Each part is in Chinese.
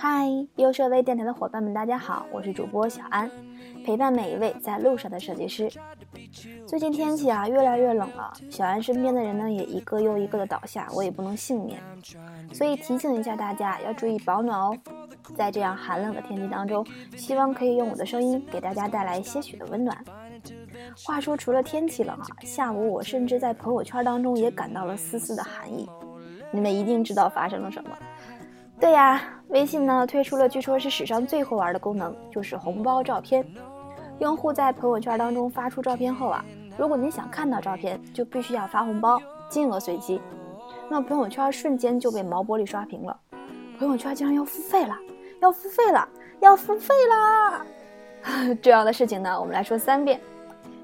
嗨，优设微电台的伙伴们，大家好，我是主播小安，陪伴每一位在路上的设计师。最近天气啊越来越冷了，小安身边的人呢也一个又一个的倒下，我也不能幸免，所以提醒一下大家要注意保暖哦。在这样寒冷的天气当中，希望可以用我的声音给大家带来些许的温暖。话说，除了天气冷啊，下午我甚至在朋友圈当中也感到了丝丝的寒意。你们一定知道发生了什么？对呀，微信呢推出了据说是史上最会玩的功能，就是红包照片。用户在朋友圈当中发出照片后啊，如果你想看到照片，就必须要发红包，金额随机。那朋友圈瞬间就被毛玻璃刷屏了，朋友圈竟然要付费了，要付费了，要付费啦！重要的事情呢，我们来说三遍。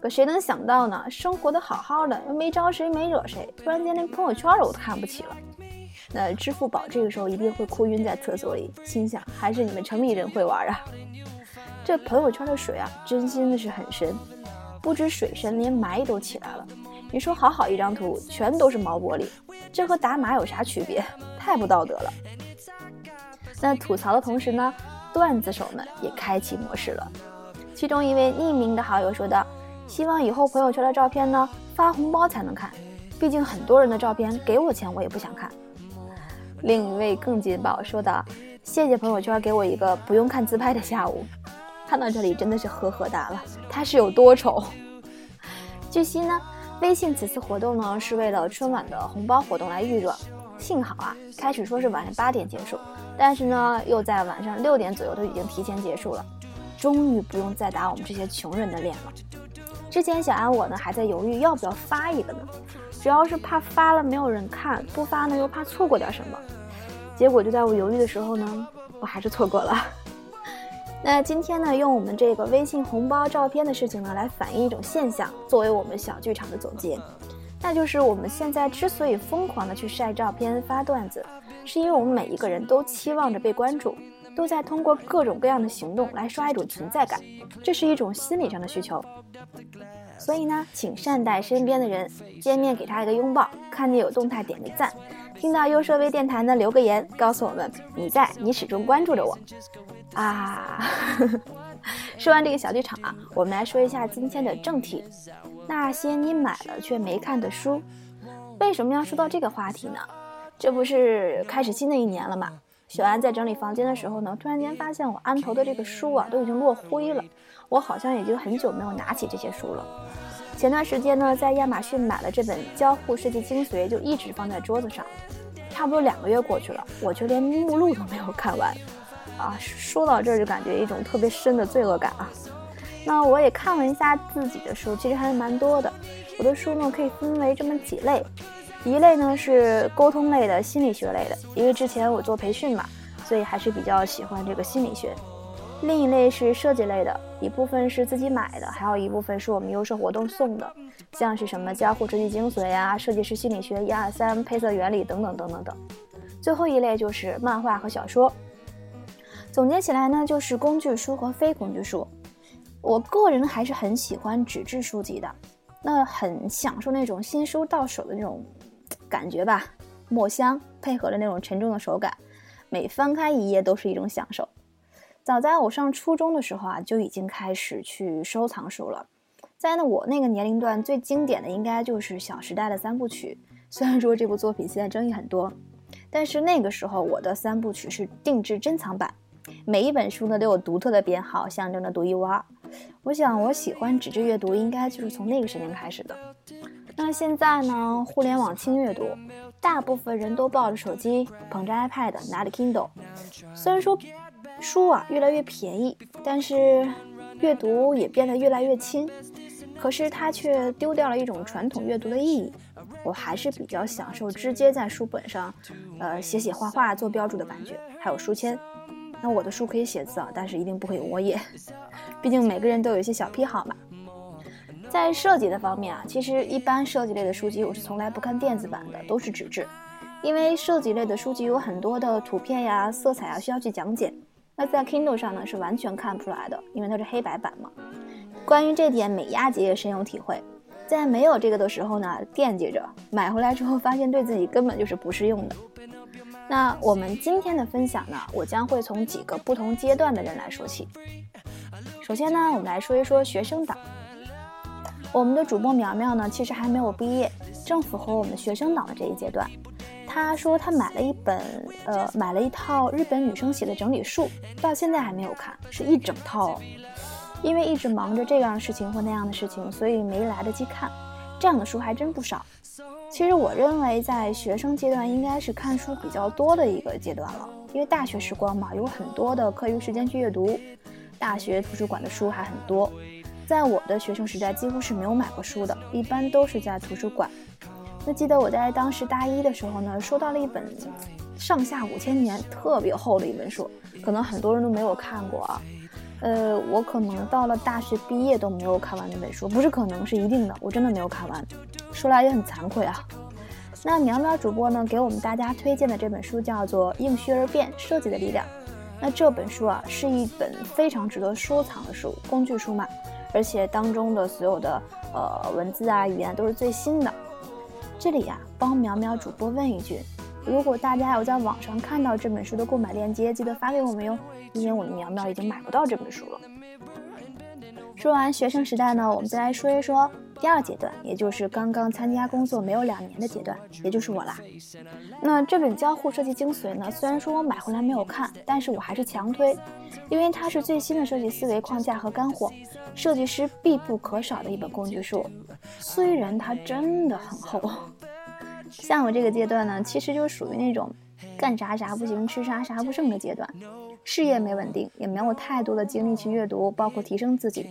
可谁能想到呢？生活的好好的，又没招谁，没惹谁，突然间连朋友圈我都看不起了。那支付宝这个时候一定会哭晕在厕所里，心想还是你们城里人会玩啊！这朋友圈的水啊，真心的是很深，不止水深，连霾都起来了。你说好好一张图，全都是毛玻璃，这和打码有啥区别？太不道德了。那吐槽的同时呢，段子手们也开启模式了。其中一位匿名的好友说道：“希望以后朋友圈的照片呢，发红包才能看，毕竟很多人的照片给我钱我也不想看。”另一位更劲爆，说道：“谢谢朋友圈给我一个不用看自拍的下午。”看到这里真的是呵呵哒了，他是有多丑？据悉呢，微信此次活动呢是为了春晚的红包活动来预热。幸好啊，开始说是晚上八点结束，但是呢又在晚上六点左右都已经提前结束了，终于不用再打我们这些穷人的脸了。之前小安我呢还在犹豫要不要发一个呢。主要是怕发了没有人看，不发呢又怕错过点什么，结果就在我犹豫的时候呢，我还是错过了。那今天呢，用我们这个微信红包照片的事情呢，来反映一种现象，作为我们小剧场的总结，那就是我们现在之所以疯狂的去晒照片、发段子，是因为我们每一个人都期望着被关注，都在通过各种各样的行动来刷一种存在感，这是一种心理上的需求。所以呢，请善待身边的人，见面给他一个拥抱，看见有动态点个赞，听到优设微电台呢留个言，告诉我们你在，你始终关注着我。啊，说完这个小剧场啊，我们来说一下今天的正题，那些你买了却没看的书。为什么要说到这个话题呢？这不是开始新的一年了吗？小安在整理房间的时候呢，突然间发现我安头的这个书啊都已经落灰了。我好像已经很久没有拿起这些书了。前段时间呢，在亚马逊买了这本《交互设计精髓》，就一直放在桌子上。差不多两个月过去了，我却连目录都没有看完。啊，说到这儿就感觉一种特别深的罪恶感啊。那我也看了一下自己的书，其实还是蛮多的。我的书呢可以分为这么几类，一类呢是沟通类的、心理学类的，因为之前我做培训嘛，所以还是比较喜欢这个心理学。另一类是设计类的，一部分是自己买的，还有一部分是我们优设活动送的，像是什么交互设计精髓呀、设计师心理学一二三、配色原理等等等等等。最后一类就是漫画和小说。总结起来呢，就是工具书和非工具书。我个人还是很喜欢纸质书籍的，那很享受那种新书到手的那种感觉吧，墨香配合着那种沉重的手感，每翻开一页都是一种享受。早在我上初中的时候啊，就已经开始去收藏书了。在那我那个年龄段，最经典的应该就是《小时代》的三部曲。虽然说这部作品现在争议很多，但是那个时候我的三部曲是定制珍藏版，每一本书呢都有独特的编号，象征着独一无二。我想我喜欢纸质阅读，应该就是从那个时间开始的。那现在呢，互联网轻阅读，大部分人都抱着手机，捧着 iPad，拿着 Kindle。虽然说。书啊越来越便宜，但是阅读也变得越来越轻，可是它却丢掉了一种传统阅读的意义。我还是比较享受直接在书本上，呃写写画画做标注的感觉，还有书签。那我的书可以写字啊，但是一定不可以窝页，毕竟每个人都有一些小癖好嘛。在设计的方面啊，其实一般设计类的书籍我是从来不看电子版的，都是纸质，因为设计类的书籍有很多的图片呀、色彩啊需要去讲解。那在 Kindle 上呢是完全看不出来的，因为它是黑白版嘛。关于这点，美亚姐也深有体会。在没有这个的时候呢，惦记着，买回来之后发现对自己根本就是不适用的。那我们今天的分享呢，我将会从几个不同阶段的人来说起。首先呢，我们来说一说学生党。我们的主播苗苗呢，其实还没有毕业，正符合我们学生党的这一阶段。他说他买了一本，呃，买了一套日本女生写的整理术，到现在还没有看，是一整套。哦因为一直忙着这样的事情或那样的事情，所以没来得及看。这样的书还真不少。其实我认为，在学生阶段应该是看书比较多的一个阶段了，因为大学时光嘛，有很多的课余时间去阅读。大学图书馆的书还很多，在我的学生时代几乎是没有买过书的，一般都是在图书馆。那记得我在当时大一的时候呢，收到了一本上下五千年特别厚的一本书，可能很多人都没有看过啊。呃，我可能到了大学毕业都没有看完那本书，不是可能是一定的，我真的没有看完。说来也很惭愧啊。那苗苗主播呢，给我们大家推荐的这本书叫做《应虚而变：设计的力量》。那这本书啊，是一本非常值得收藏的书，工具书嘛，而且当中的所有的呃文字啊、语言都是最新的。这里呀，帮苗苗主播问一句：如果大家有在网上看到这本书的购买链接，记得发给我们哟，因为我们苗苗已经买不到这本书了。说完学生时代呢，我们再来说一说。第二阶段，也就是刚刚参加工作没有两年的阶段，也就是我啦。那这本交互设计精髓呢？虽然说我买回来没有看，但是我还是强推，因为它是最新的设计思维框架和干货，设计师必不可少的一本工具书。虽然它真的很厚，像我这个阶段呢，其实就属于那种干啥啥不行，吃啥啥不剩的阶段，事业没稳定，也没有太多的精力去阅读，包括提升自己。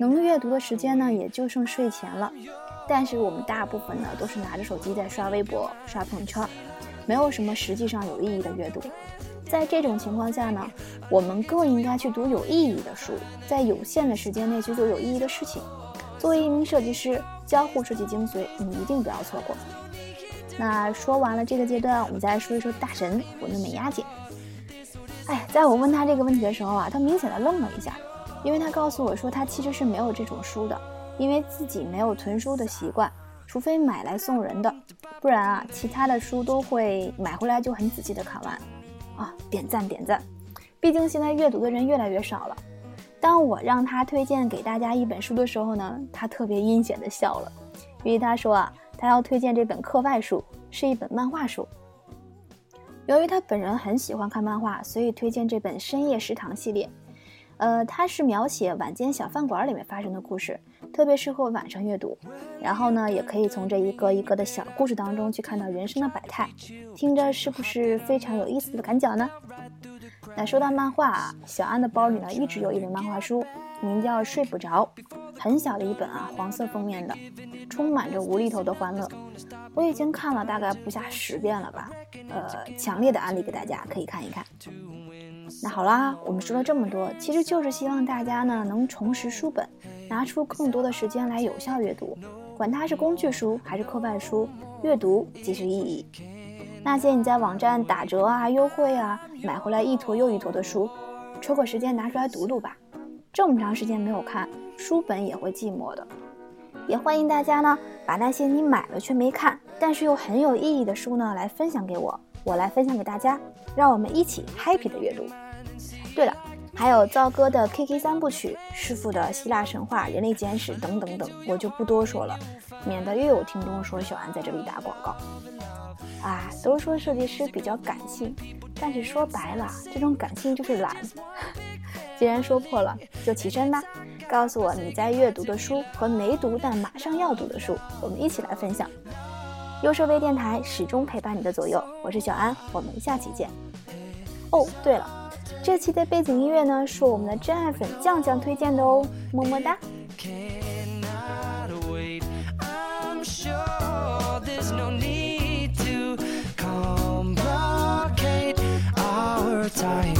能阅读的时间呢，也就剩睡前了。但是我们大部分呢，都是拿着手机在刷微博、刷朋友圈，没有什么实际上有意义的阅读。在这种情况下呢，我们更应该去读有意义的书，在有限的时间内去做有意义的事情。作为一名设计师，交互设计精髓，你一定不要错过。那说完了这个阶段，我们再来说一说大神我的美丫姐。哎，在我问她这个问题的时候啊，她明显的愣了一下。因为他告诉我说，他其实是没有这种书的，因为自己没有囤书的习惯，除非买来送人的，不然啊，其他的书都会买回来就很仔细的看完。啊，点赞点赞！毕竟现在阅读的人越来越少了。当我让他推荐给大家一本书的时候呢，他特别阴险的笑了，因为他说啊，他要推荐这本课外书，是一本漫画书。由于他本人很喜欢看漫画，所以推荐这本《深夜食堂》系列。呃，它是描写晚间小饭馆里面发生的故事，特别适合晚上阅读。然后呢，也可以从这一个一个的小故事当中去看到人生的百态，听着是不是非常有意思的感脚呢？那说到漫画啊，小安的包里呢一直有一本漫画书，名叫《睡不着》，很小的一本啊，黄色封面的，充满着无厘头的欢乐。我已经看了大概不下十遍了吧，呃，强烈的安利给大家可以看一看。那好啦，我们说了这么多，其实就是希望大家呢能重拾书本，拿出更多的时间来有效阅读，管它是工具书还是课外书，阅读即是意义。那些你在网站打折啊、优惠啊买回来一坨又一坨的书，抽个时间拿出来读读吧。这么长时间没有看，书本也会寂寞的。也欢迎大家呢把那些你买了却没看，但是又很有意义的书呢来分享给我，我来分享给大家，让我们一起 happy 的阅读。对了，还有赵哥的 K K 三部曲、师傅的希腊神话、人类简史等等等，我就不多说了，免得又有听众说小安在这里打广告。啊，都说设计师比较感性，但是说白了，这种感性就是懒。既然说破了，就起身吧，告诉我你在阅读的书和没读但马上要读的书，我们一起来分享。优设微电台始终陪伴你的左右。我是小安，我们下期见。哦，对了，这期的背景音乐呢是我们的真爱粉酱酱推荐的哦，么么哒。time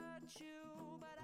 hurt you, but